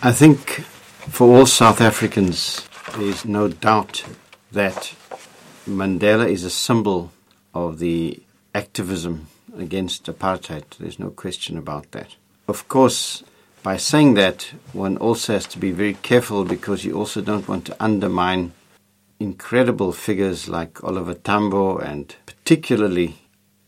I think for all South Africans, there's no doubt that Mandela is a symbol of the activism against apartheid. There's no question about that. Of course, by saying that, one also has to be very careful because you also don't want to undermine incredible figures like Oliver Tambo and particularly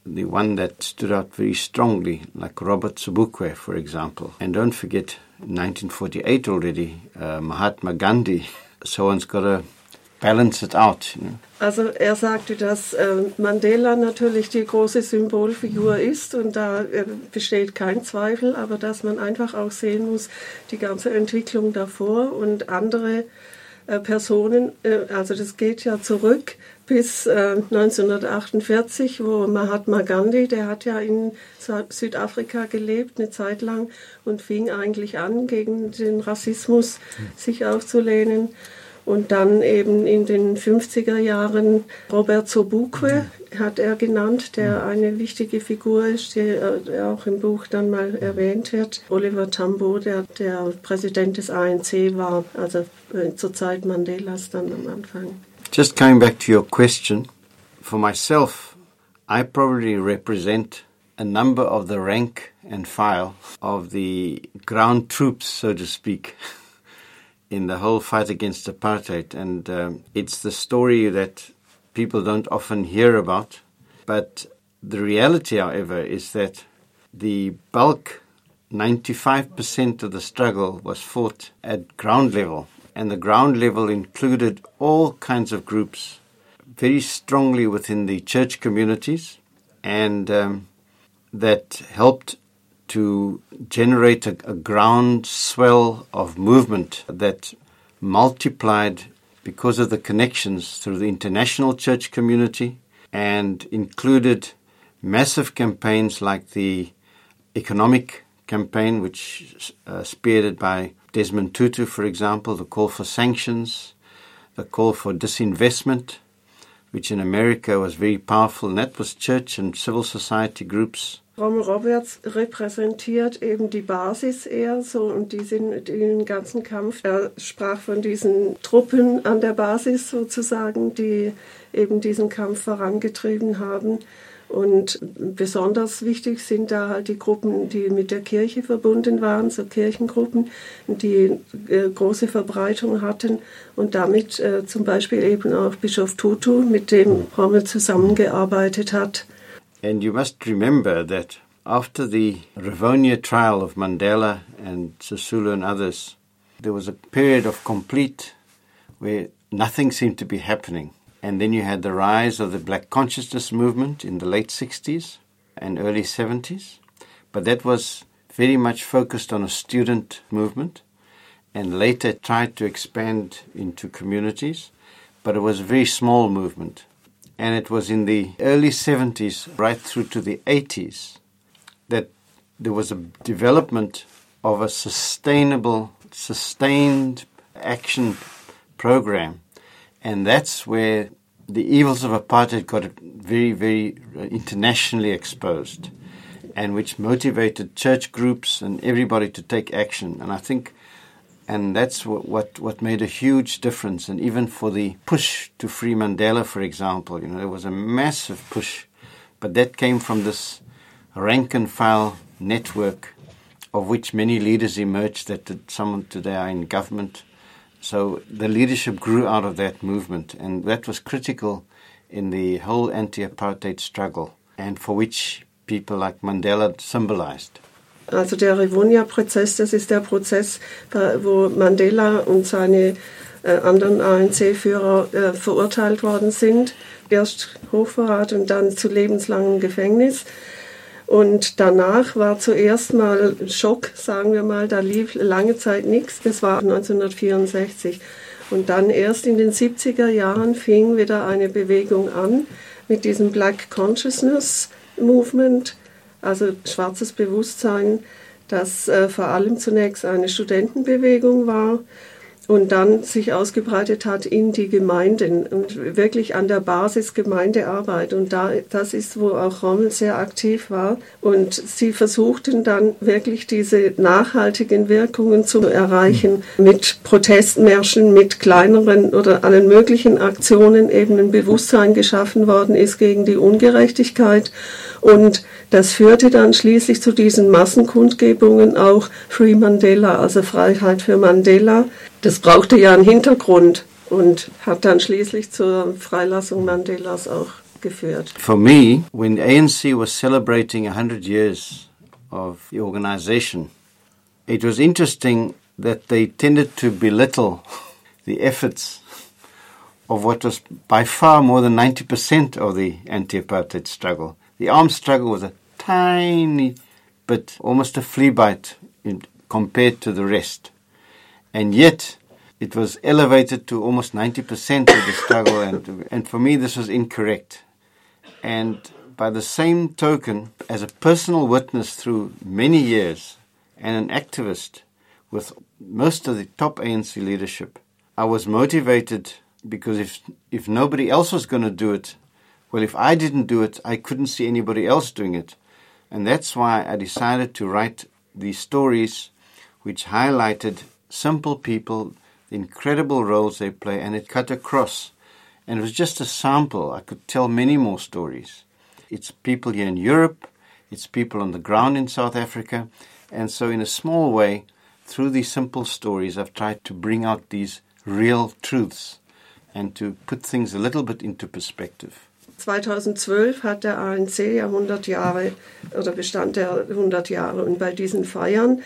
the one that stood out very strongly, like Robert Sobukwe, for example. And don't forget, in 1948 already, uh, Mahatma Gandhi. So one's got to balance it out. You know. Also er sagte, dass äh, Mandela natürlich die große Symbolfigur ist und da äh, besteht kein Zweifel, aber dass man einfach auch sehen muss, die ganze Entwicklung davor und andere äh, Personen, äh, also das geht ja zurück bis 1948, äh, wo Mahatma Gandhi, der hat ja in Südafrika gelebt eine Zeit lang und fing eigentlich an, gegen den Rassismus sich aufzulehnen. Und dann eben in den 50er Jahren Robert Sobukwe hat er genannt, der eine wichtige Figur ist, die auch im Buch dann mal erwähnt wird. Oliver Tambo, der der Präsident des ANC war, also zur Zeit Mandelas dann am Anfang. Just coming back to your question, for myself, I probably represent a number of the rank and file of the ground troops, so to speak. in the whole fight against apartheid. And um, it's the story that people don't often hear about. But the reality, however, is that the bulk, 95% of the struggle was fought at ground level. And the ground level included all kinds of groups, very strongly within the church communities, and um, that helped to generate a, a ground swell of movement that multiplied because of the connections through the international church community and included massive campaigns like the economic campaign, which uh, spearheaded by Desmond Tutu, for example, the call for sanctions, the call for disinvestment, which in America was very powerful, and that was church and civil society groups Rommel Roberts repräsentiert eben die Basis eher so und die sind den ganzen Kampf. Er sprach von diesen Truppen an der Basis sozusagen, die eben diesen Kampf vorangetrieben haben. Und besonders wichtig sind da halt die Gruppen, die mit der Kirche verbunden waren, so Kirchengruppen, die äh, große Verbreitung hatten und damit äh, zum Beispiel eben auch Bischof Tutu, mit dem Rommel zusammengearbeitet hat. And you must remember that after the Rivonia trial of Mandela and Sisulu and others, there was a period of complete where nothing seemed to be happening. And then you had the rise of the black consciousness movement in the late 60s and early 70s. But that was very much focused on a student movement and later tried to expand into communities. But it was a very small movement and it was in the early 70s, right through to the 80s, that there was a development of a sustainable, sustained action program. And that's where the evils of apartheid got very, very uh, internationally exposed, and which motivated church groups and everybody to take action. And I think and that's what, what, what made a huge difference. And even for the push to free Mandela, for example, you know, there was a massive push, but that came from this rank and file network of which many leaders emerged that some today are in government. So the leadership grew out of that movement, and that was critical in the whole anti apartheid struggle, and for which people like Mandela symbolized. Also der Rivonia-Prozess, das ist der Prozess, wo Mandela und seine äh, anderen ANC-Führer äh, verurteilt worden sind. Erst Hochverrat und dann zu lebenslangem Gefängnis. Und danach war zuerst mal Schock, sagen wir mal, da lief lange Zeit nichts. Das war 1964. Und dann erst in den 70er Jahren fing wieder eine Bewegung an mit diesem Black Consciousness Movement also schwarzes Bewusstsein, das äh, vor allem zunächst eine Studentenbewegung war und dann sich ausgebreitet hat in die Gemeinden und wirklich an der Basis Gemeindearbeit. Und da, das ist, wo auch Rommel sehr aktiv war. Und sie versuchten dann wirklich diese nachhaltigen Wirkungen zu erreichen mit Protestmärschen, mit kleineren oder allen möglichen Aktionen eben ein Bewusstsein geschaffen worden ist gegen die Ungerechtigkeit. Und das führte dann schließlich zu diesen Massenkundgebungen auch Free Mandela, also Freiheit für Mandela. Das brauchte ja einen Hintergrund und hat dann schließlich zur Freilassung Mandelas auch geführt. For me, when ANC was celebrating 100 years of the organization, it was interesting that they tended to belittle the efforts of what was by far more than 90% of the anti apartheid struggle. The armed struggle was a tiny bit, almost a flea bite in, compared to the rest. And yet, it was elevated to almost 90% of the struggle, and, and for me, this was incorrect. And by the same token, as a personal witness through many years and an activist with most of the top ANC leadership, I was motivated because if, if nobody else was going to do it, well, if I didn't do it, I couldn't see anybody else doing it. And that's why I decided to write these stories which highlighted simple people, the incredible roles they play, and it cut across. And it was just a sample. I could tell many more stories. It's people here in Europe, it's people on the ground in South Africa. And so, in a small way, through these simple stories, I've tried to bring out these real truths and to put things a little bit into perspective. 2012 hat der ANC ja 100 Jahre oder bestand er 100 Jahre und bei diesen Feiern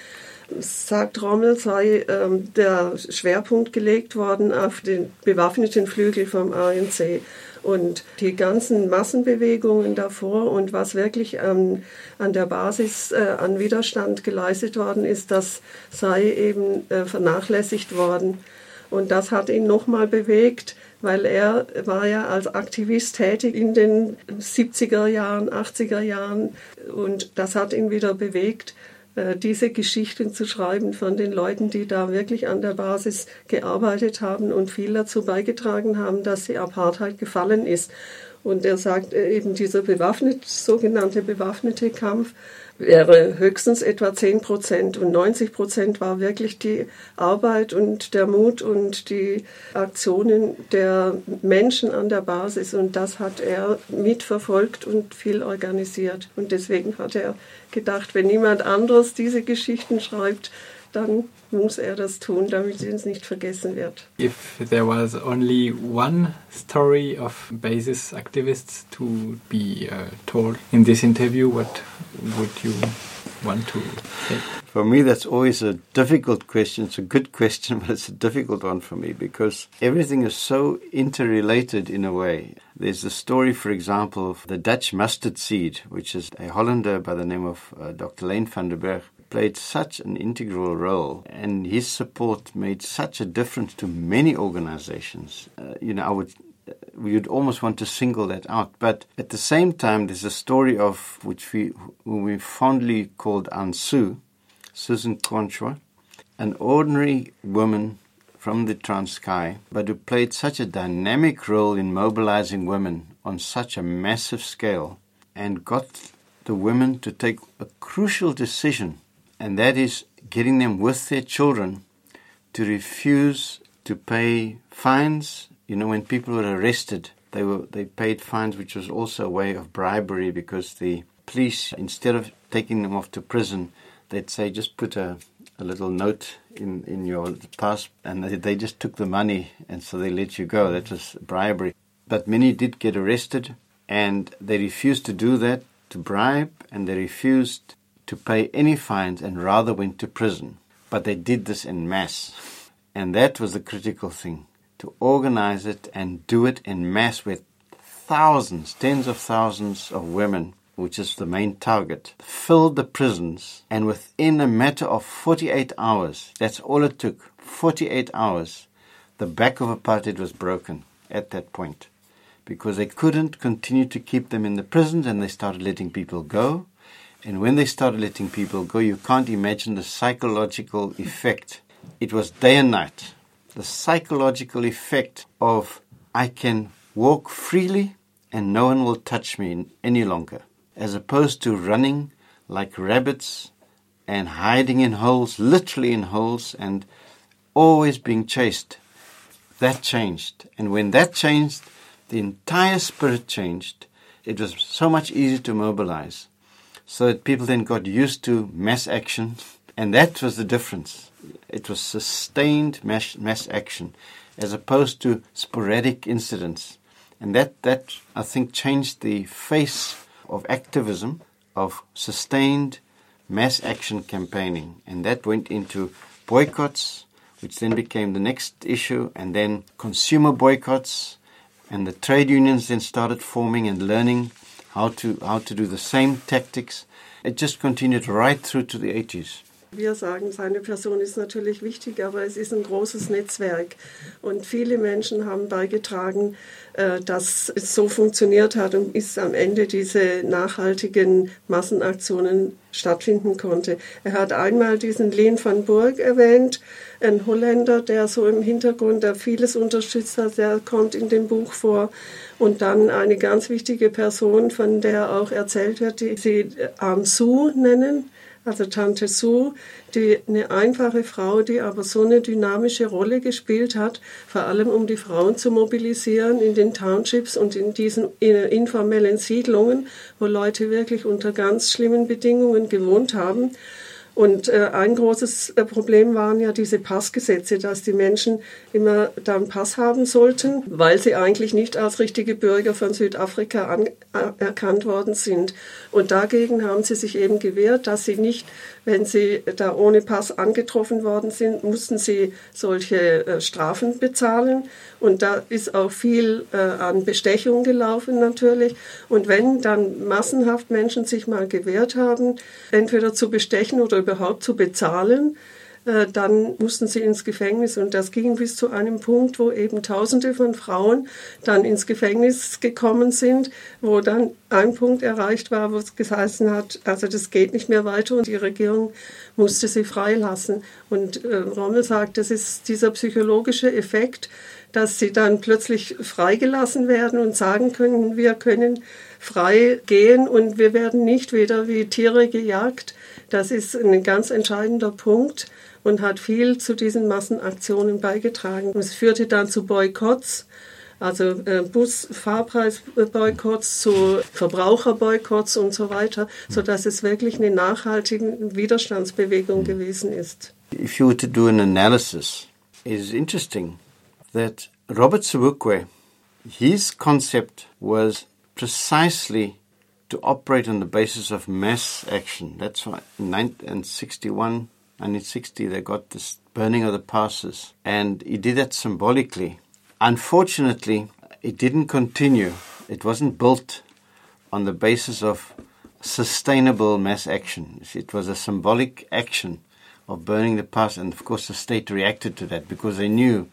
sagt Rommel, sei ähm, der Schwerpunkt gelegt worden auf den bewaffneten Flügel vom ANC. Und die ganzen Massenbewegungen davor und was wirklich ähm, an der Basis äh, an Widerstand geleistet worden ist, das sei eben äh, vernachlässigt worden. Und das hat ihn nochmal bewegt, weil er war ja als Aktivist tätig in den 70er Jahren, 80er Jahren und das hat ihn wieder bewegt, diese Geschichten zu schreiben von den Leuten, die da wirklich an der Basis gearbeitet haben und viel dazu beigetragen haben, dass die Apartheid gefallen ist. Und er sagt äh, eben dieser bewaffnete, sogenannte bewaffnete Kampf, wäre höchstens etwa 10 Prozent. Und 90 Prozent war wirklich die Arbeit und der Mut und die Aktionen der Menschen an der Basis. Und das hat er mitverfolgt und viel organisiert. Und deswegen hat er gedacht, wenn niemand anderes diese Geschichten schreibt, dann muss er das tun, damit es nicht vergessen wird. If there was only one story of basis activists to be uh, told in this interview, what would you want to say? For me, that's always a difficult question. It's a good question, but it's a difficult one for me because everything is so interrelated in a way. There's the story, for example, of the Dutch mustard seed, which is a Hollander by the name of uh, Dr. Leen van der Berg played such an integral role, and his support made such a difference to many organizations. Uh, you know, I would we would almost want to single that out. But at the same time, there's a story of which we we fondly called Aunt Sue, Susan Conchwa, an ordinary woman from the Transkei, but who played such a dynamic role in mobilizing women on such a massive scale and got the women to take a crucial decision and that is getting them with their children to refuse to pay fines. You know, when people were arrested, they were they paid fines, which was also a way of bribery because the police, instead of taking them off to prison, they'd say just put a, a little note in, in your pass, and they, they just took the money, and so they let you go. That was bribery. But many did get arrested, and they refused to do that to bribe, and they refused to pay any fines and rather went to prison. But they did this in mass. And that was the critical thing to organize it and do it in mass with thousands, tens of thousands of women, which is the main target, filled the prisons. And within a matter of 48 hours, that's all it took 48 hours, the back of apartheid was broken at that point because they couldn't continue to keep them in the prisons and they started letting people go. And when they started letting people go, you can't imagine the psychological effect. It was day and night. the psychological effect of I can walk freely and no one will touch me any longer, as opposed to running like rabbits and hiding in holes, literally in holes, and always being chased. That changed. And when that changed, the entire spirit changed. It was so much easier to mobilize. So that people then got used to mass action, and that was the difference. It was sustained mass, mass action as opposed to sporadic incidents. And that, that, I think, changed the face of activism, of sustained mass action campaigning. And that went into boycotts, which then became the next issue, and then consumer boycotts. And the trade unions then started forming and learning how to, how to do the same tactics. It just continued right through to the 80s. Wir sagen, seine Person ist natürlich wichtig, aber es ist ein großes Netzwerk. Und viele Menschen haben beigetragen, äh, dass es so funktioniert hat und bis am Ende diese nachhaltigen Massenaktionen stattfinden konnte. Er hat einmal diesen Leen van Burg erwähnt, ein Holländer, der so im Hintergrund, der vieles unterstützt hat, der kommt in dem Buch vor. Und dann eine ganz wichtige Person, von der auch erzählt wird, die sie Am Su nennen also Tante Sue, die eine einfache Frau, die aber so eine dynamische Rolle gespielt hat, vor allem um die Frauen zu mobilisieren in den Townships und in diesen informellen Siedlungen, wo Leute wirklich unter ganz schlimmen Bedingungen gewohnt haben. Und äh, ein großes äh, Problem waren ja diese Passgesetze, dass die Menschen immer da einen Pass haben sollten, weil sie eigentlich nicht als richtige Bürger von Südafrika anerkannt worden sind. Und dagegen haben sie sich eben gewehrt, dass sie nicht wenn sie da ohne Pass angetroffen worden sind, mussten sie solche äh, Strafen bezahlen. Und da ist auch viel äh, an Bestechung gelaufen natürlich. Und wenn dann massenhaft Menschen sich mal gewehrt haben, entweder zu bestechen oder überhaupt zu bezahlen, äh, dann mussten sie ins Gefängnis. Und das ging bis zu einem Punkt, wo eben Tausende von Frauen dann ins Gefängnis gekommen sind, wo dann ein Punkt erreicht war, wo es geheißen hat, also das geht nicht mehr weiter und die Regierung musste sie freilassen. Und äh, Rommel sagt, das ist dieser psychologische Effekt, dass sie dann plötzlich freigelassen werden und sagen können, wir können frei gehen und wir werden nicht wieder wie Tiere gejagt. Das ist ein ganz entscheidender Punkt und hat viel zu diesen Massenaktionen beigetragen. Es führte dann zu Boykotts, also äh, Busfahrpreisboykotts, zu Verbraucherboykotts und so weiter, sodass es wirklich eine nachhaltige Widerstandsbewegung gewesen ist. If you were to do an analysis, it is interesting that Robert Sobukwe, his concept was precisely to operate on the basis of mass action. That's why in 1961 1960, they got this burning of the passes, and he did that symbolically. Unfortunately, it didn't continue. It wasn't built on the basis of sustainable mass action. It was a symbolic action of burning the pass, and of course, the state reacted to that because they knew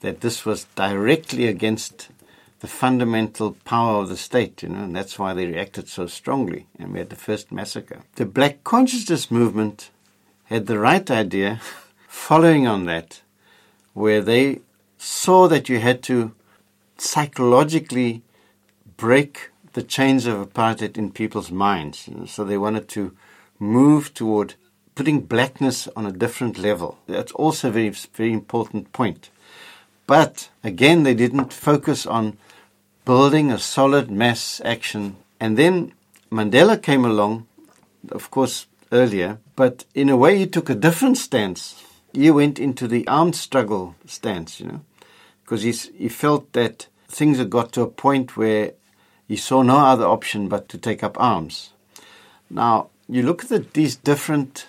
that this was directly against the fundamental power of the state, you know, and that's why they reacted so strongly. And we had the first massacre. The Black Consciousness movement had the right idea following on that, where they saw that you had to psychologically break the chains of apartheid in people's minds. So they wanted to move toward putting blackness on a different level. That's also a very, very important point. But again, they didn't focus on building a solid mass action. And then Mandela came along, of course, earlier, but in a way he took a different stance. He went into the armed struggle stance, you know, because he felt that things had got to a point where he saw no other option but to take up arms. Now, you look at the, these different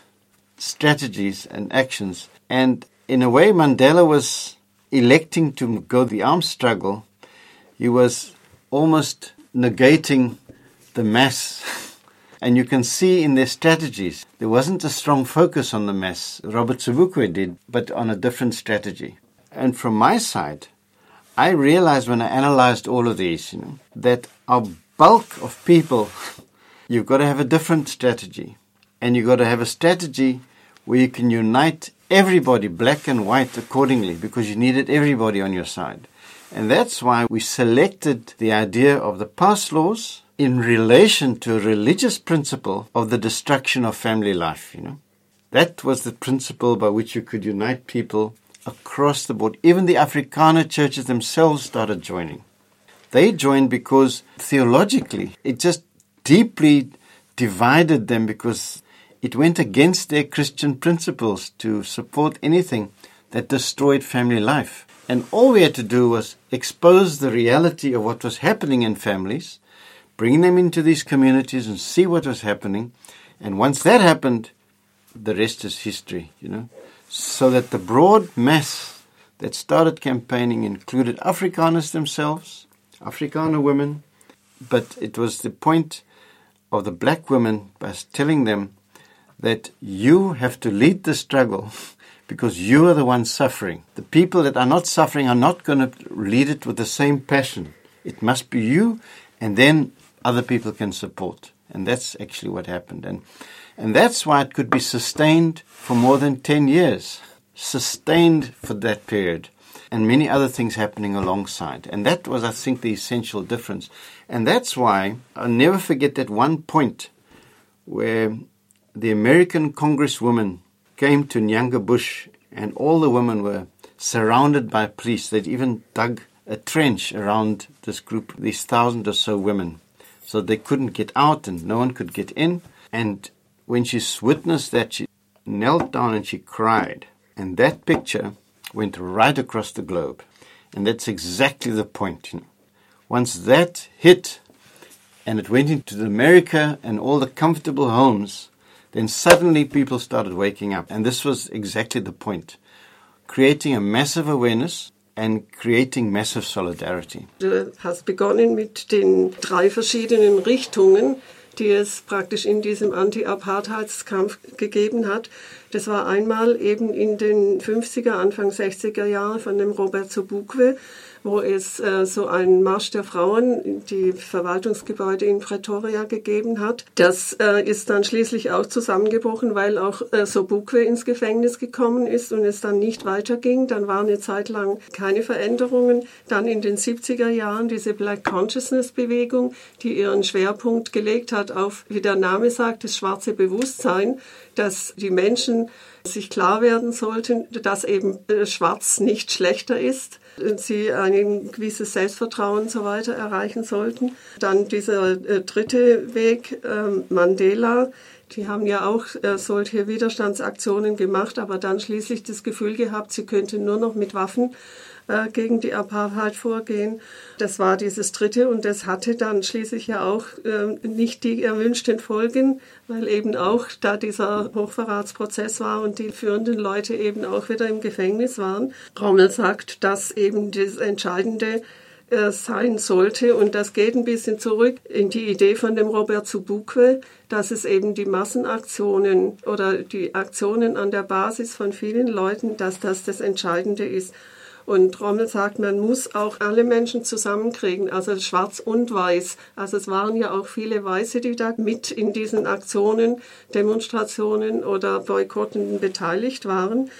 strategies and actions, and in a way, Mandela was electing to go the armed struggle. He was almost negating the mass And you can see in their strategies, there wasn't a strong focus on the mass. Robert Sobukwe did, but on a different strategy. And from my side, I realized when I analyzed all of these, you know, that our bulk of people, you've got to have a different strategy. And you've got to have a strategy where you can unite everybody, black and white, accordingly, because you needed everybody on your side. And that's why we selected the idea of the pass laws in relation to a religious principle of the destruction of family life, you know. That was the principle by which you could unite people across the board. Even the Afrikaner churches themselves started joining. They joined because theologically it just deeply divided them because it went against their Christian principles to support anything that destroyed family life. And all we had to do was expose the reality of what was happening in families, bring them into these communities and see what was happening. And once that happened, the rest is history, you know. So that the broad mass that started campaigning included Afrikaners themselves, Afrikaner women, but it was the point of the black women by telling them that you have to lead the struggle because you are the ones suffering. The people that are not suffering are not going to lead it with the same passion. It must be you, and then other people can support. And that's actually what happened. And, and that's why it could be sustained for more than 10 years. Sustained for that period. And many other things happening alongside. And that was, I think, the essential difference. And that's why I'll never forget that one point where the American Congresswoman came to Nyanga Bush, and all the women were surrounded by police. They'd even dug a trench around this group, these thousand or so women, so they couldn't get out and no one could get in. And when she witnessed that, she knelt down and she cried. And that picture went right across the globe. And that's exactly the point. You know. Once that hit, and it went into America and all the comfortable homes, then suddenly people started waking up. And this was exactly the point creating a massive awareness and creating massive solidarity. Du hast begonnen mit den drei verschiedenen Richtungen, die es praktisch in diesem Anti-Apartheidskampf gegeben hat. Das war einmal eben in den 50er, Anfang 60er Jahren von dem Robert Sobukwe, wo es äh, so einen Marsch der Frauen in die Verwaltungsgebäude in Pretoria gegeben hat. Das äh, ist dann schließlich auch zusammengebrochen, weil auch äh, Sobukwe ins Gefängnis gekommen ist und es dann nicht weiterging. Dann war eine Zeit lang keine Veränderungen. Dann in den 70er Jahren diese Black Consciousness Bewegung, die ihren Schwerpunkt gelegt hat auf, wie der Name sagt, das schwarze Bewusstsein, dass die Menschen sich klar werden sollten, dass eben äh, Schwarz nicht schlechter ist, sie ein gewisses Selbstvertrauen und so weiter erreichen sollten. Dann dieser äh, dritte Weg, äh, Mandela, die haben ja auch äh, solche Widerstandsaktionen gemacht, aber dann schließlich das Gefühl gehabt, sie könnten nur noch mit Waffen äh, gegen die Apartheid vorgehen. Das war dieses dritte und das hatte dann schließlich ja auch äh, nicht die erwünschten Folgen, weil eben auch da dieser Hochverratsprozess war und die führenden Leute eben auch wieder im Gefängnis waren. Rommel sagt, dass eben das Entscheidende äh, sein sollte. Und das geht ein bisschen zurück in die Idee von dem Robert Zubukwe, dass es eben die Massenaktionen oder die Aktionen an der Basis von vielen Leuten, dass das das Entscheidende ist. Und Rommel sagt, man muss auch alle Menschen zusammenkriegen, also schwarz und weiß. Also es waren ja auch viele Weiße, die da mit in diesen Aktionen, Demonstrationen oder Boykotten beteiligt waren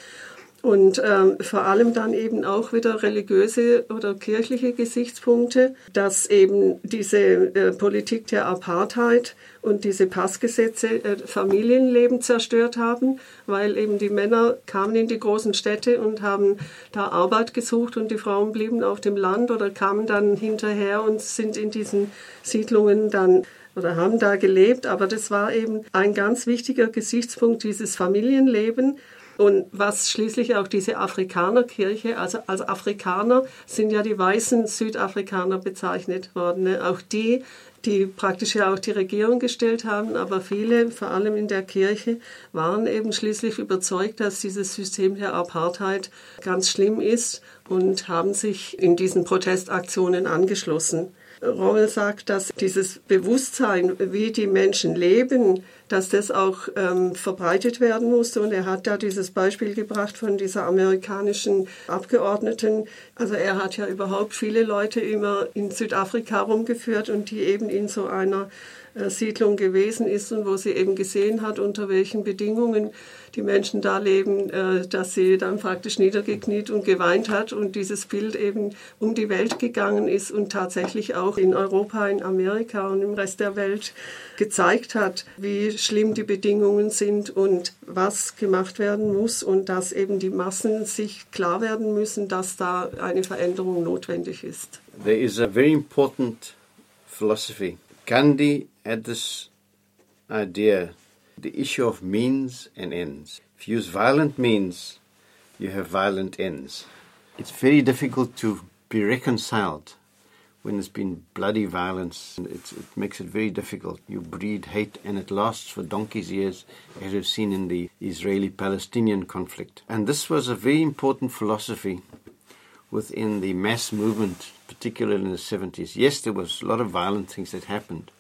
und ähm, vor allem dann eben auch wieder religiöse oder kirchliche Gesichtspunkte, dass eben diese äh, Politik der Apartheid und diese Passgesetze äh, Familienleben zerstört haben, weil eben die Männer kamen in die großen Städte und haben da Arbeit gesucht und die Frauen blieben auf dem Land oder kamen dann hinterher und sind in diesen Siedlungen dann oder haben da gelebt. Aber das war eben ein ganz wichtiger Gesichtspunkt, dieses Familienleben und was schließlich auch diese Afrikanerkirche, also als Afrikaner sind ja die weißen Südafrikaner bezeichnet worden. Ne? Auch die, die praktisch ja auch die Regierung gestellt haben, aber viele, vor allem in der Kirche, waren eben schließlich überzeugt, dass dieses System der Apartheid ganz schlimm ist und haben sich in diesen Protestaktionen angeschlossen. Rommel sagt, dass dieses Bewusstsein, wie die Menschen leben, dass das auch ähm, verbreitet werden musste. Und er hat da dieses Beispiel gebracht von dieser amerikanischen Abgeordneten. Also er hat ja überhaupt viele Leute immer in Südafrika rumgeführt und die eben in so einer Siedlung gewesen ist und wo sie eben gesehen hat, unter welchen Bedingungen die Menschen da leben, äh, dass sie dann praktisch niedergekniet und geweint hat und dieses Bild eben um die Welt gegangen ist und tatsächlich auch in Europa, in Amerika und im Rest der Welt gezeigt hat, wie schlimm die Bedingungen sind und was gemacht werden muss und dass eben die Massen sich klar werden müssen, dass da eine Veränderung notwendig ist. There is a very important philosophy. Gandhi had this idea the issue of means and ends. If you use violent means, you have violent ends. It's very difficult to be reconciled when there's been bloody violence. It's, it makes it very difficult. You breed hate, and it lasts for donkey's years, as we've seen in the Israeli Palestinian conflict. And this was a very important philosophy within the mass movement, particularly in the 70s. Yes, there was a lot of violent things that happened,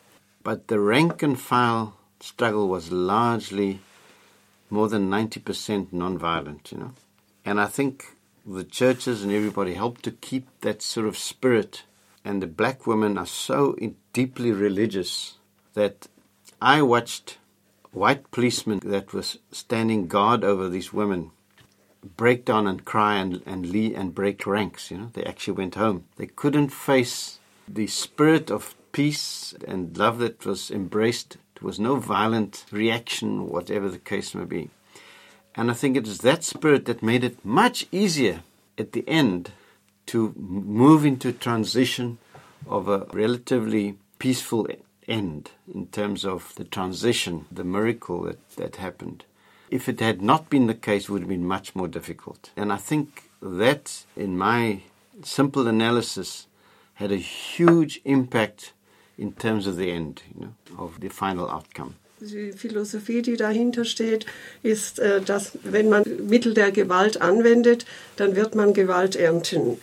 but the rank and file struggle was largely more than 90% non-violent, you know. And I think the churches and everybody helped to keep that sort of spirit. And the black women are so deeply religious that I watched white policemen that was standing guard over these women break down and cry and, and leave and break ranks. You know, they actually went home. They couldn't face the spirit of peace and love that was embraced there was no violent reaction, whatever the case may be. And I think it is that spirit that made it much easier at the end to move into transition of a relatively peaceful end in terms of the transition, the miracle that, that happened. If it had not been the case, it would have been much more difficult. And I think that, in my simple analysis, had a huge impact in terms of the end, you know, of the final outcome. Die Philosophie, die dahinter steht, ist, äh, dass wenn man Mittel der Gewalt anwendet, dann wird man Gewalt ernten.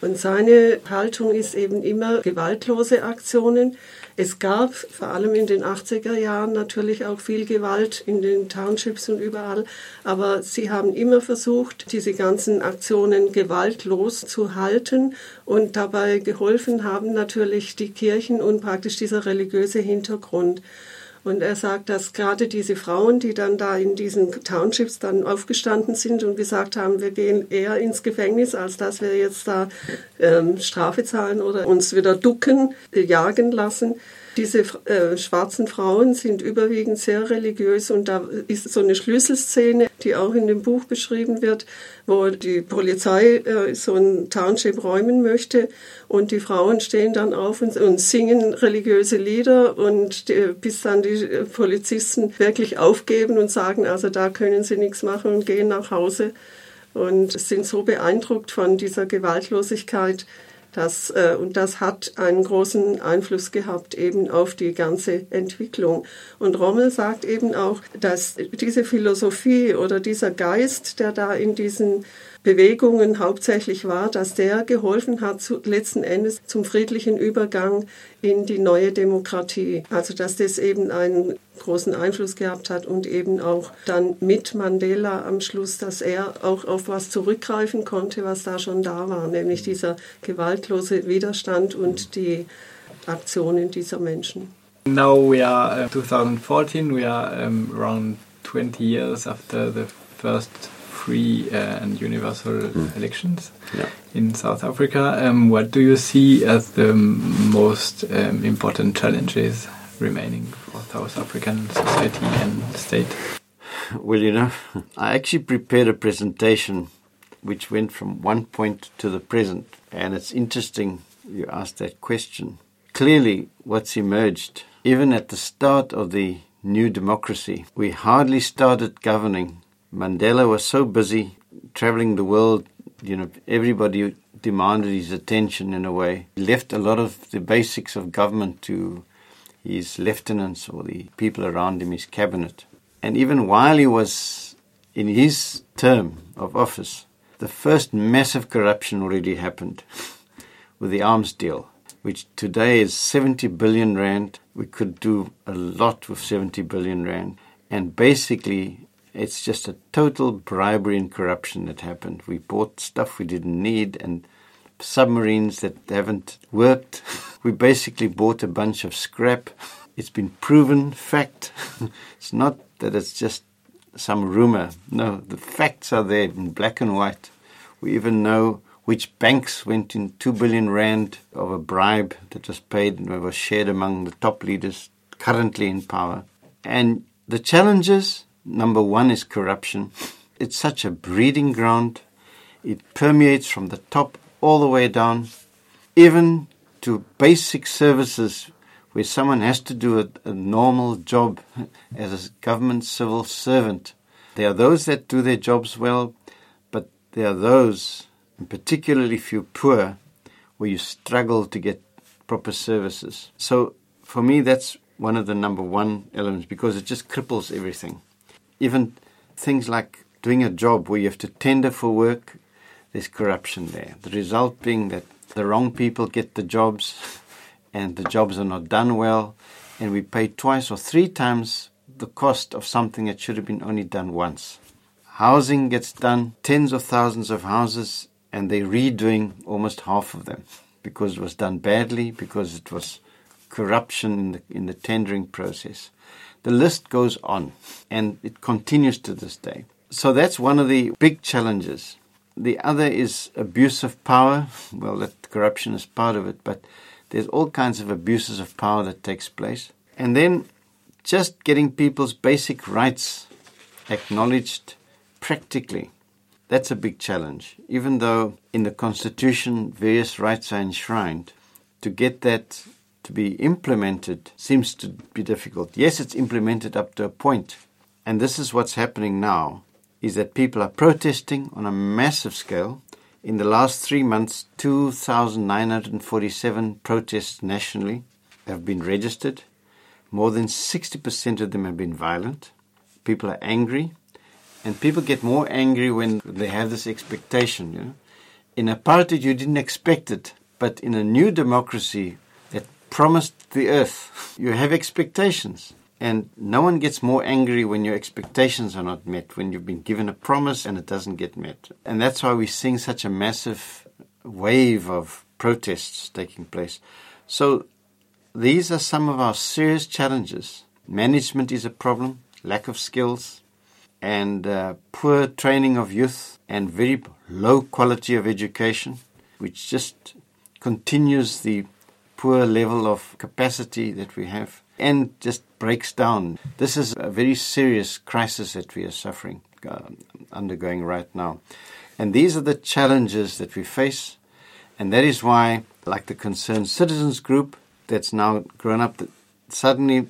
Und seine Haltung ist eben immer gewaltlose Aktionen. Es gab vor allem in den 80er Jahren natürlich auch viel Gewalt in den Townships und überall, aber sie haben immer versucht, diese ganzen Aktionen gewaltlos zu halten und dabei geholfen haben natürlich die Kirchen und praktisch dieser religiöse Hintergrund. Und er sagt, dass gerade diese Frauen, die dann da in diesen Townships dann aufgestanden sind und gesagt haben, wir gehen eher ins Gefängnis, als dass wir jetzt da ähm, Strafe zahlen oder uns wieder ducken, jagen lassen, diese äh, schwarzen Frauen sind überwiegend sehr religiös und da ist so eine Schlüsselszene, die auch in dem Buch beschrieben wird, wo die Polizei äh, so ein Township räumen möchte und die Frauen stehen dann auf und, und singen religiöse Lieder und die, bis dann die Polizisten wirklich aufgeben und sagen, also da können sie nichts machen und gehen nach Hause und sind so beeindruckt von dieser Gewaltlosigkeit, das, äh, und das hat einen großen Einfluss gehabt eben auf die ganze Entwicklung. Und Rommel sagt eben auch, dass diese Philosophie oder dieser Geist, der da in diesen Bewegungen hauptsächlich war, dass der geholfen hat, zu, letzten Endes zum friedlichen Übergang in die neue Demokratie. Also dass das eben einen großen Einfluss gehabt hat und eben auch dann mit Mandela am Schluss, dass er auch auf was zurückgreifen konnte, was da schon da war, nämlich dieser gewaltlose Widerstand und die Aktionen dieser Menschen. Now we are uh, 2014, we are around 20 years after the first free uh, and universal mm. elections yeah. in South Africa. Um, what do you see as the most um, important challenges remaining for South African society and state? Well, you know, I actually prepared a presentation which went from one point to the present, and it's interesting you asked that question. Clearly, what's emerged, even at the start of the new democracy, we hardly started governing Mandela was so busy traveling the world, you know, everybody demanded his attention in a way. He left a lot of the basics of government to his lieutenants or the people around him, his cabinet. And even while he was in his term of office, the first massive corruption already happened with the arms deal, which today is 70 billion rand. We could do a lot with 70 billion rand. And basically, it's just a total bribery and corruption that happened. We bought stuff we didn't need and submarines that haven't worked. We basically bought a bunch of scrap It's been proven fact. it's not that it's just some rumor. No, the facts are there in black and white. We even know which banks went in 2 billion rand of a bribe that was paid and was shared among the top leaders currently in power. And the challenges number one is corruption. It's such a breeding ground, it permeates from the top all the way down, even to basic services where someone has to do a, a normal job as a government civil servant. There are those that do their jobs well, but there are those and particularly if you're poor, where you struggle to get proper services. So for me, that's one of the number one elements because it just cripples everything. Even things like doing a job where you have to tender for work, there's corruption there. The result being that the wrong people get the jobs and the jobs are not done well, and we pay twice or three times the cost of something that should have been only done once. Housing gets done, tens of thousands of houses and they're redoing almost half of them because it was done badly, because it was corruption in the, in the tendering process. The list goes on, and it continues to this day. So that's one of the big challenges. The other is abuse of power. Well, that corruption is part of it, but there's all kinds of abuses of power that takes place. And then just getting people's basic rights acknowledged practically that's a big challenge. Even though in the Constitution various rights are enshrined, to get that to be implemented seems to be difficult. Yes, it's implemented up to a point. And this is what's happening now is that people are protesting on a massive scale. In the last three months, 2,947 protests nationally have been registered. More than 60% of them have been violent. People are angry. And people get more angry when they have this expectation. You know? In apartheid, you didn't expect it, but in a new democracy promised the earth, you have expectations. And no one gets more angry when your expectations are not met, when you've been given a promise and it doesn't get met. And that's why we're seeing such a massive wave of protests taking place. So these are some of our serious challenges. Management is a problem, lack of skills, and uh, poor training of youth and very low quality of education, which just continues the poor level of capacity that we have and just breaks down. This is a very serious crisis that we are suffering, uh, undergoing right now. And these are the challenges that we face, and that is why, like the Concerned Citizens Group that's now grown up, suddenly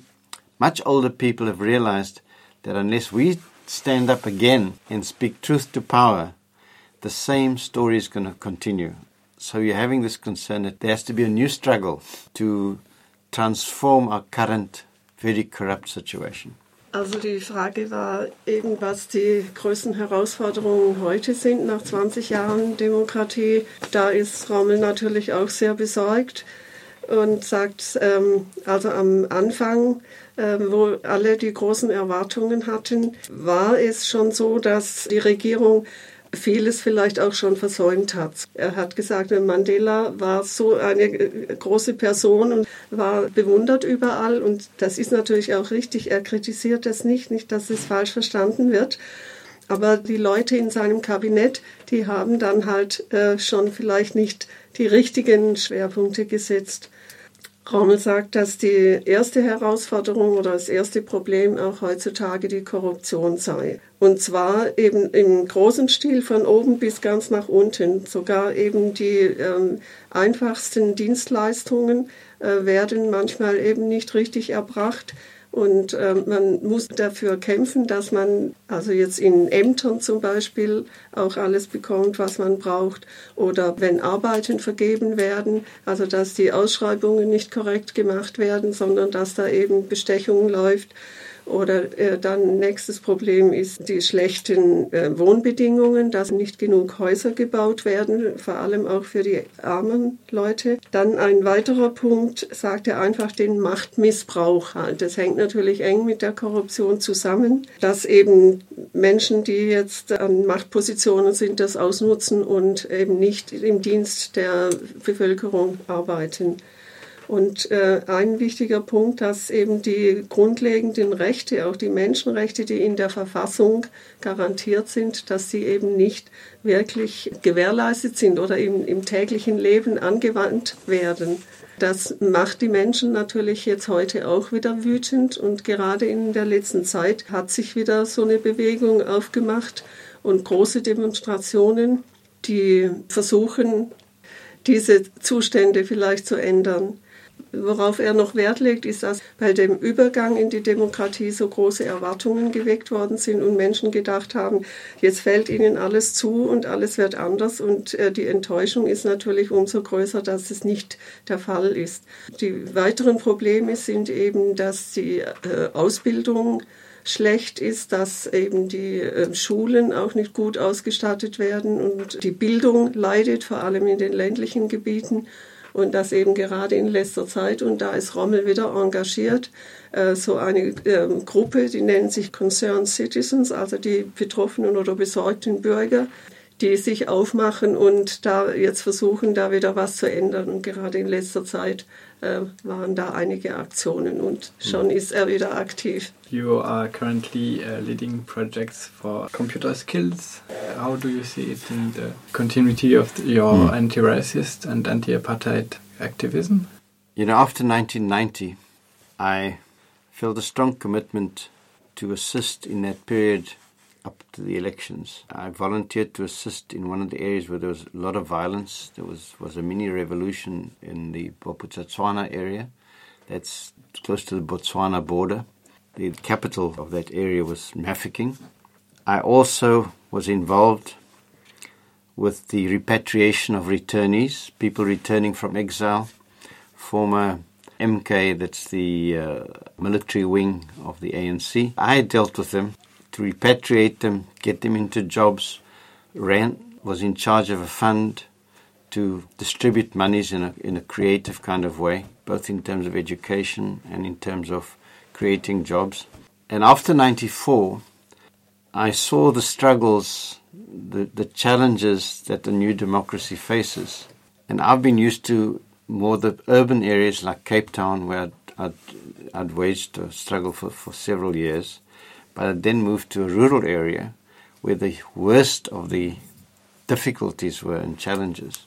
much older people have realized that unless we stand up again and speak truth to power, the same story is going to continue. So you're having this concern that there has to be a new struggle to transform our current very corrupt situation. Also die Frage war eben, was die größten Herausforderungen heute sind nach 20 Jahren Demokratie. Da ist Rommel natürlich auch sehr besorgt und sagt, ähm, also am Anfang ähm, wo alle die großen Erwartungen hatten, war es schon so, dass die Regierung vieles vielleicht auch schon versäumt hat. Er hat gesagt, Mandela war so eine äh, große Person und war bewundert überall und das ist natürlich auch richtig. Er kritisiert das nicht, nicht, dass es falsch verstanden wird. Aber die Leute in seinem Kabinett, die haben dann halt äh, schon vielleicht nicht die richtigen Schwerpunkte gesetzt. Rommel sagt, dass die erste Herausforderung oder das erste Problem auch heutzutage die Korruption sei. Und zwar eben im großen Stil von oben bis ganz nach unten. Sogar eben die ähm, einfachsten Dienstleistungen äh, werden manchmal eben nicht richtig erbracht. Und äh, man muss dafür kämpfen, dass man also jetzt in Ämtern zum Beispiel auch alles bekommt, was man braucht. Oder wenn Arbeiten vergeben werden, also dass die Ausschreibungen nicht korrekt gemacht werden, sondern dass da eben Bestechung läuft. Oder äh, dann nächstes Problem ist die schlechten äh, Wohnbedingungen, dass nicht genug Häuser gebaut werden, vor allem auch für die armen Leute. Dann ein weiterer Punkt, sagt er einfach den Machtmissbrauch halt. Das hängt natürlich eng mit der Korruption zusammen, dass eben Menschen, die jetzt an Machtpositionen sind, das ausnutzen und eben nicht im Dienst der Bevölkerung arbeiten. Und äh, ein wichtiger Punkt, dass eben die grundlegenden Rechte, auch die Menschenrechte, die in der Verfassung garantiert sind, dass sie eben nicht wirklich gewährleistet sind oder im, im täglichen Leben angewandt werden. Das macht die Menschen natürlich jetzt heute auch wieder wütend und gerade in der letzten Zeit hat sich wieder so eine Bewegung aufgemacht und große Demonstrationen, die versuchen, diese Zustände vielleicht zu ändern. Worauf er noch Wert legt, ist, dass bei dem Übergang in die Demokratie so große Erwartungen geweckt worden sind und Menschen gedacht haben, jetzt fällt ihnen alles zu und alles wird anders. Und äh, die Enttäuschung ist natürlich umso größer, dass es nicht der Fall ist. Die weiteren Probleme sind eben, dass die äh, Ausbildung schlecht ist, dass eben die äh, Schulen auch nicht gut ausgestattet werden und die Bildung leidet, vor allem in den ländlichen Gebieten. Und das eben gerade in letzter Zeit, und da ist Rommel wieder engagiert, äh, so eine ähm, Gruppe, die nennt sich Concerned Citizens, also die betroffenen oder besorgten Bürger, die sich aufmachen und da jetzt versuchen, da wieder was zu ändern. Und gerade in letzter Zeit äh, waren da einige Aktionen und schon ist er wieder aktiv. You are currently uh, leading projects for computer skills. How do you see it in the continuity of the, your mm. anti-racist and anti-apartheid activism? You know, after 1990, I felt a strong commitment to assist in that period up to the elections. I volunteered to assist in one of the areas where there was a lot of violence. There was, was a mini revolution in the Bophuthatswana area. That's close to the Botswana border. The capital of that area was Mafeking. I also was involved with the repatriation of returnees, people returning from exile, former MK, that's the uh, military wing of the ANC. I dealt with them to repatriate them, get them into jobs. Ran was in charge of a fund to distribute monies in a, in a creative kind of way, both in terms of education and in terms of creating jobs. And after 94, I saw the struggles, the, the challenges that the new democracy faces. And I've been used to more the urban areas like Cape Town, where I'd, I'd, I'd waged a struggle for, for several years. But I then moved to a rural area where the worst of the difficulties were and challenges.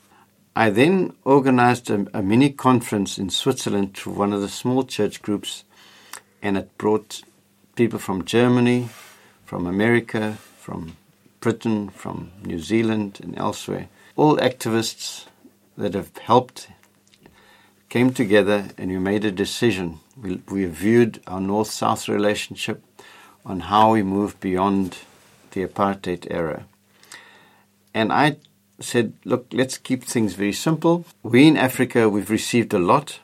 I then organized a, a mini conference in Switzerland through one of the small church groups, and it brought people from Germany, from America, from Britain, from New Zealand, and elsewhere. All activists that have helped came together and we made a decision. We, we viewed our north south relationship on how we move beyond the apartheid era. And I said, look, let's keep things very simple. We in Africa, we've received a lot,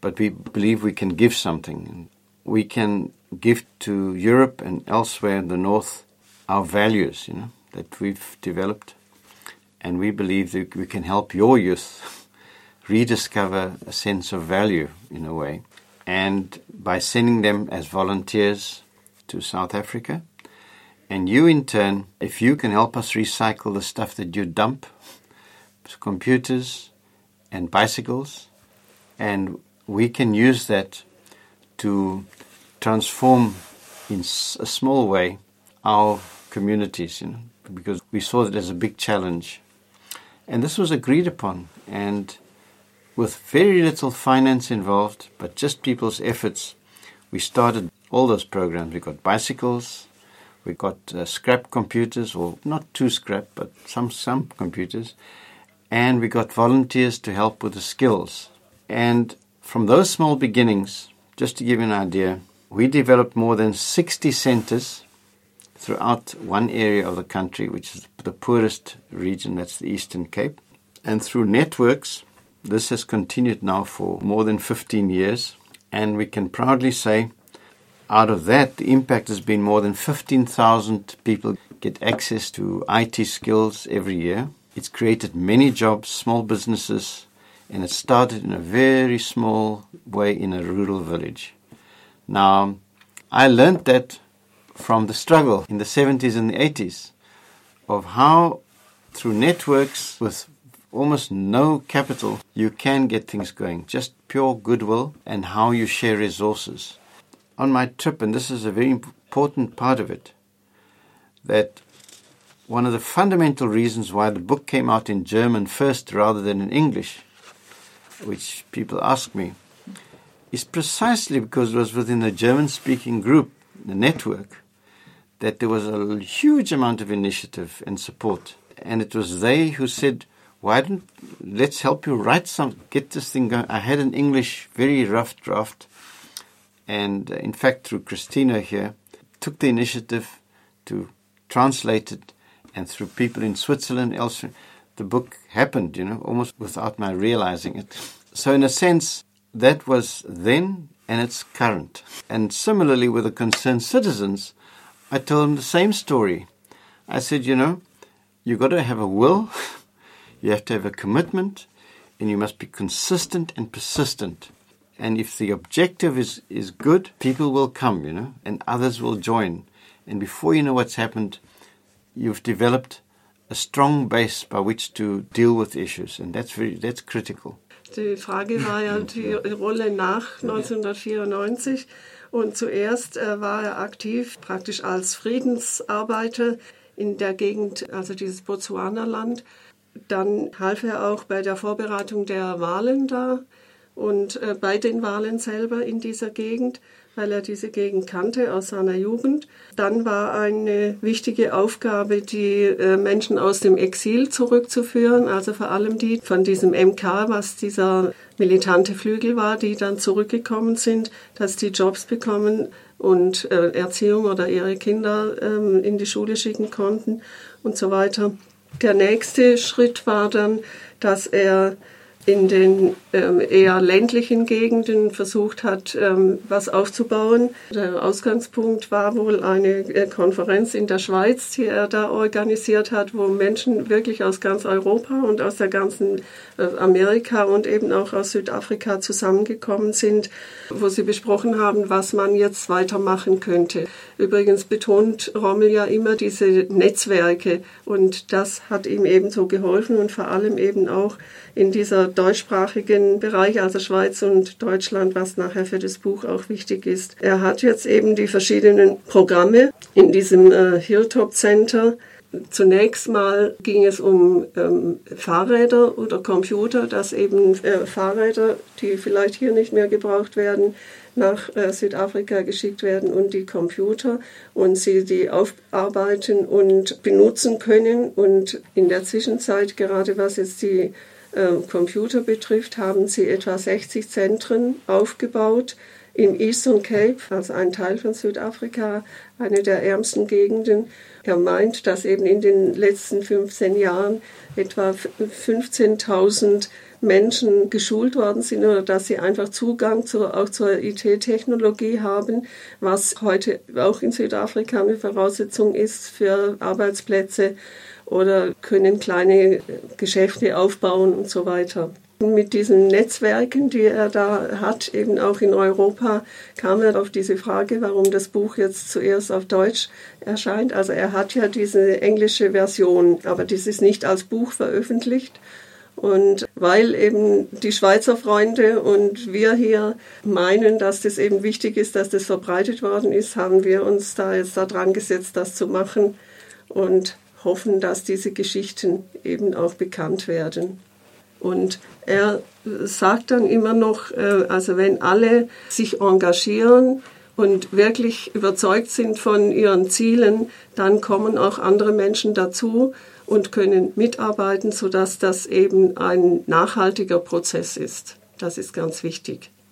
but we believe we can give something. We can give to Europe and elsewhere in the North our values, you know, that we've developed. And we believe that we can help your youth rediscover a sense of value in a way. And by sending them as volunteers to South Africa. And you, in turn, if you can help us recycle the stuff that you dump, computers and bicycles, and we can use that to transform in a small way our communities, you know, because we saw that as a big challenge. And this was agreed upon, and with very little finance involved, but just people's efforts, we started all those programs. We got bicycles, we got uh, scrap computers, or not too scrap, but some some computers, and we got volunteers to help with the skills. And from those small beginnings, just to give you an idea, we developed more than 60 centers throughout one area of the country, which is the poorest region, that's the Eastern Cape. And through networks, this has continued now for more than 15 years. And we can proudly say out of that, the impact has been more than 15,000 people get access to IT skills every year. It's created many jobs, small businesses, and it started in a very small way in a rural village. Now, I learned that from the struggle in the 70s and the 80s of how, through networks with almost no capital, you can get things going. Just pure goodwill and how you share resources. On my trip, and this is a very important part of it, that one of the fundamental reasons why the book came out in German first rather than in English, which people ask me, is precisely because it was within a German speaking group, the network, that there was a huge amount of initiative and support. And it was they who said, why don't let's help you write some, get this thing going. I had an English very rough draft, and uh, in fact, through Christina here, took the initiative to translate it, and through people in Switzerland, elsewhere, the book happened, you know, almost without my realizing it. So, in a sense, that was then and it's current. And similarly, with the concerned citizens, I told them the same story. I said, you know, you've got to have a will. You have to have a commitment and you must be consistent and persistent. And if the objective is, is good, people will come, you know, and others will join. And before you know what's happened, you've developed a strong base by which to deal with issues. And that's very, that's critical. Die Frage war ja die Rolle nach 1994. Und zuerst äh, war er aktiv praktisch als Friedensarbeiter in der Gegend, also dieses Botswana-Land. Dann half er auch bei der Vorbereitung der Wahlen da und äh, bei den Wahlen selber in dieser Gegend, weil er diese Gegend kannte aus seiner Jugend. Dann war eine wichtige Aufgabe, die äh, Menschen aus dem Exil zurückzuführen, also vor allem die von diesem MK, was dieser militante Flügel war, die dann zurückgekommen sind, dass die Jobs bekommen und äh, Erziehung oder ihre Kinder ähm, in die Schule schicken konnten und so weiter. Der nächste Schritt war dann, dass er in den ähm, eher ländlichen Gegenden versucht hat, ähm, was aufzubauen. Der Ausgangspunkt war wohl eine äh, Konferenz in der Schweiz, die er da organisiert hat, wo Menschen wirklich aus ganz Europa und aus der ganzen äh, Amerika und eben auch aus Südafrika zusammengekommen sind, wo sie besprochen haben, was man jetzt weitermachen könnte. Übrigens betont Rommel ja immer diese Netzwerke und das hat ihm ebenso geholfen und vor allem eben auch in dieser deutschsprachigen Bereich, also Schweiz und Deutschland, was nachher für das Buch auch wichtig ist. Er hat jetzt eben die verschiedenen Programme in diesem äh, Hilltop Center. Zunächst mal ging es um ähm, Fahrräder oder Computer, dass eben äh, Fahrräder, die vielleicht hier nicht mehr gebraucht werden, nach äh, Südafrika geschickt werden und die Computer und sie die aufarbeiten und benutzen können. Und in der Zwischenzeit, gerade was jetzt die ähm, Computer betrifft, haben sie etwa 60 Zentren aufgebaut im Eastern Cape, also ein Teil von Südafrika, eine der ärmsten Gegenden. Er meint, dass eben in den letzten 15 Jahren etwa 15.000 Menschen geschult worden sind oder dass sie einfach Zugang zu, auch zur IT-Technologie haben, was heute auch in Südafrika eine Voraussetzung ist für Arbeitsplätze oder können kleine Geschäfte aufbauen und so weiter. Mit diesen Netzwerken, die er da hat, eben auch in Europa, kam er auf diese Frage, warum das Buch jetzt zuerst auf Deutsch erscheint. Also er hat ja diese englische Version, aber das ist nicht als Buch veröffentlicht. Und weil eben die Schweizer Freunde und wir hier meinen, dass das eben wichtig ist, dass das verbreitet worden ist, haben wir uns da jetzt daran gesetzt, das zu machen. Und hoffen, dass diese Geschichten eben auch bekannt werden. Und er sagt dann immer noch, äh, also wenn alle sich engagieren und wirklich überzeugt sind von ihren Zielen, dann kommen auch andere Menschen dazu und können mitarbeiten, sodass das eben ein nachhaltiger Prozess ist. Das ist ganz wichtig.